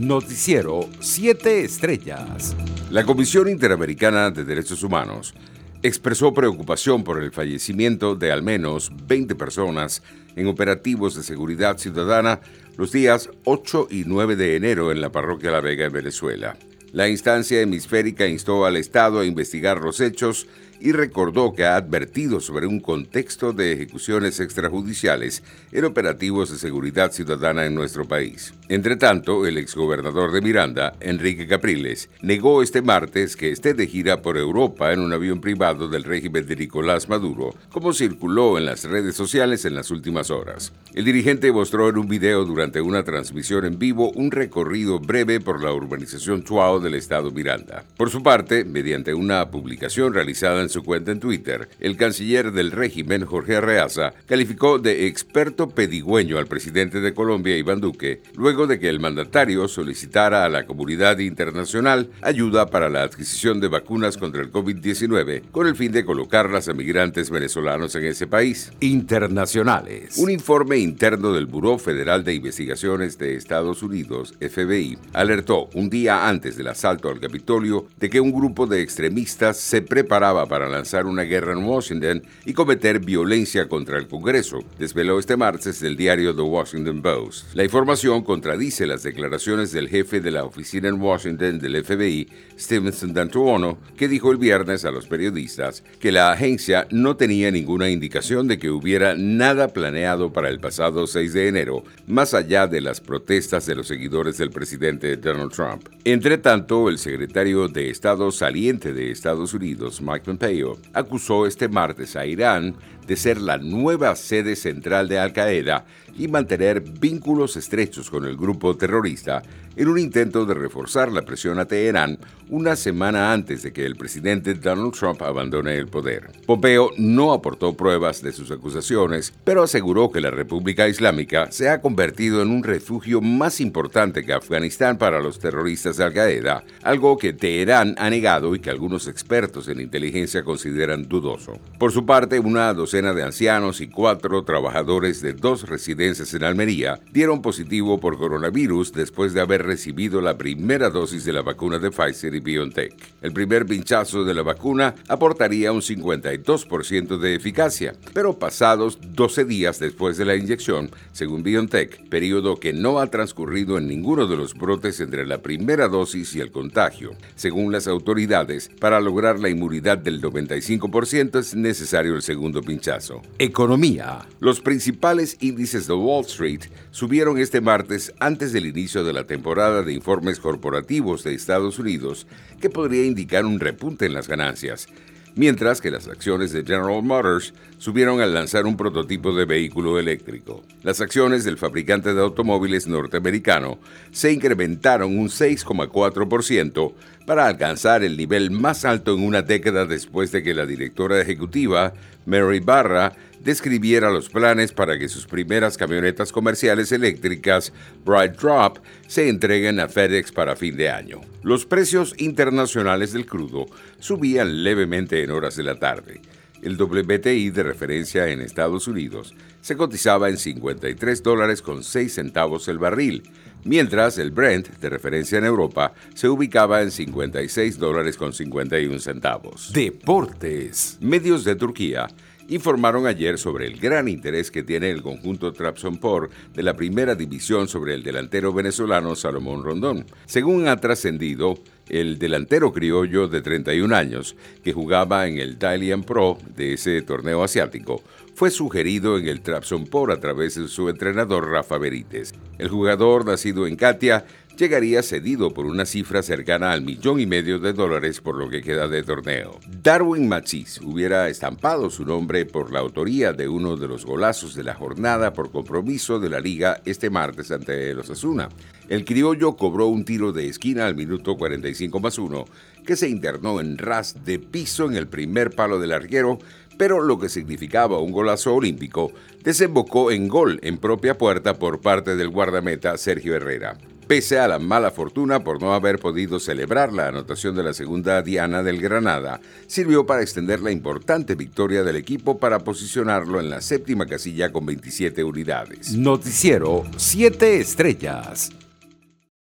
Noticiero 7 Estrellas. La Comisión Interamericana de Derechos Humanos expresó preocupación por el fallecimiento de al menos 20 personas en operativos de seguridad ciudadana los días 8 y 9 de enero en la parroquia La Vega en Venezuela. La instancia hemisférica instó al Estado a investigar los hechos y recordó que ha advertido sobre un contexto de ejecuciones extrajudiciales en operativos de seguridad ciudadana en nuestro país. Entre tanto, el exgobernador de Miranda, Enrique Capriles, negó este martes que esté de gira por Europa en un avión privado del régimen de Nicolás Maduro, como circuló en las redes sociales en las últimas horas. El dirigente mostró en un video durante una transmisión en vivo un recorrido breve por la urbanización Chuao del estado Miranda. Por su parte, mediante una publicación realizada en su cuenta en Twitter, el canciller del régimen, Jorge Arreaza, calificó de experto pedigüeño al presidente de Colombia, Iván Duque, luego de que el mandatario solicitara a la comunidad internacional ayuda para la adquisición de vacunas contra el COVID-19 con el fin de colocarlas a migrantes venezolanos en ese país. Internacionales. Un informe interno del Buró Federal de Investigaciones de Estados Unidos, FBI, alertó un día antes del asalto al Capitolio de que un grupo de extremistas se preparaba para para lanzar una guerra en Washington y cometer violencia contra el Congreso, desveló este martes el diario The Washington Post. La información contradice las declaraciones del jefe de la oficina en Washington del FBI, Stevenson D'Antuono, que dijo el viernes a los periodistas que la agencia no tenía ninguna indicación de que hubiera nada planeado para el pasado 6 de enero, más allá de las protestas de los seguidores del presidente Donald Trump. Entre tanto, el secretario de Estado saliente de Estados Unidos, Mike Pompeo, acusó este martes a Irán de ser la nueva sede central de Al Qaeda y mantener vínculos estrechos con el grupo terrorista en un intento de reforzar la presión a Teherán una semana antes de que el presidente Donald Trump abandone el poder. Pompeo no aportó pruebas de sus acusaciones, pero aseguró que la República Islámica se ha convertido en un refugio más importante que Afganistán para los terroristas de Al Qaeda, algo que Teherán ha negado y que algunos expertos en inteligencia consideran dudoso. Por su parte, una docena de ancianos y cuatro trabajadores de dos residencias en Almería dieron positivo por coronavirus después de haber recibido la primera dosis de la vacuna de Pfizer BioNTech. El primer pinchazo de la vacuna aportaría un 52% de eficacia, pero pasados 12 días después de la inyección, según BioNTech, periodo que no ha transcurrido en ninguno de los brotes entre la primera dosis y el contagio. Según las autoridades, para lograr la inmunidad del 95% es necesario el segundo pinchazo. Economía. Los principales índices de Wall Street subieron este martes antes del inicio de la temporada de informes corporativos de Estados Unidos que podría indicar un repunte en las ganancias, mientras que las acciones de General Motors subieron al lanzar un prototipo de vehículo eléctrico. Las acciones del fabricante de automóviles norteamericano se incrementaron un 6,4% para alcanzar el nivel más alto en una década después de que la directora ejecutiva, Mary Barra, describiera los planes para que sus primeras camionetas comerciales eléctricas, Bright Drop, se entreguen a FedEx para fin de año. Los precios internacionales del crudo subían levemente en horas de la tarde. El WTI de referencia en Estados Unidos se cotizaba en 53 dólares con 6 centavos el barril, mientras el Brent de referencia en Europa se ubicaba en 56 dólares con 51 centavos. Deportes. Medios de Turquía informaron ayer sobre el gran interés que tiene el conjunto Trabzonspor de la primera división sobre el delantero venezolano Salomón Rondón. Según ha trascendido, el delantero criollo de 31 años, que jugaba en el Dalian Pro de ese torneo asiático, fue sugerido en el Trabzonspor a través de su entrenador Rafa Benítez. El jugador nacido en Katia llegaría cedido por una cifra cercana al millón y medio de dólares por lo que queda de torneo. Darwin Machis hubiera estampado su nombre por la autoría de uno de los golazos de la jornada por compromiso de la liga este martes ante los Asuna. El criollo cobró un tiro de esquina al minuto 45 más 1 que se internó en ras de piso en el primer palo del arquero pero lo que significaba un golazo olímpico desembocó en gol en propia puerta por parte del guardameta Sergio Herrera pese a la mala fortuna por no haber podido celebrar la anotación de la segunda diana del Granada, sirvió para extender la importante victoria del equipo para posicionarlo en la séptima casilla con 27 unidades. Noticiero 7 estrellas.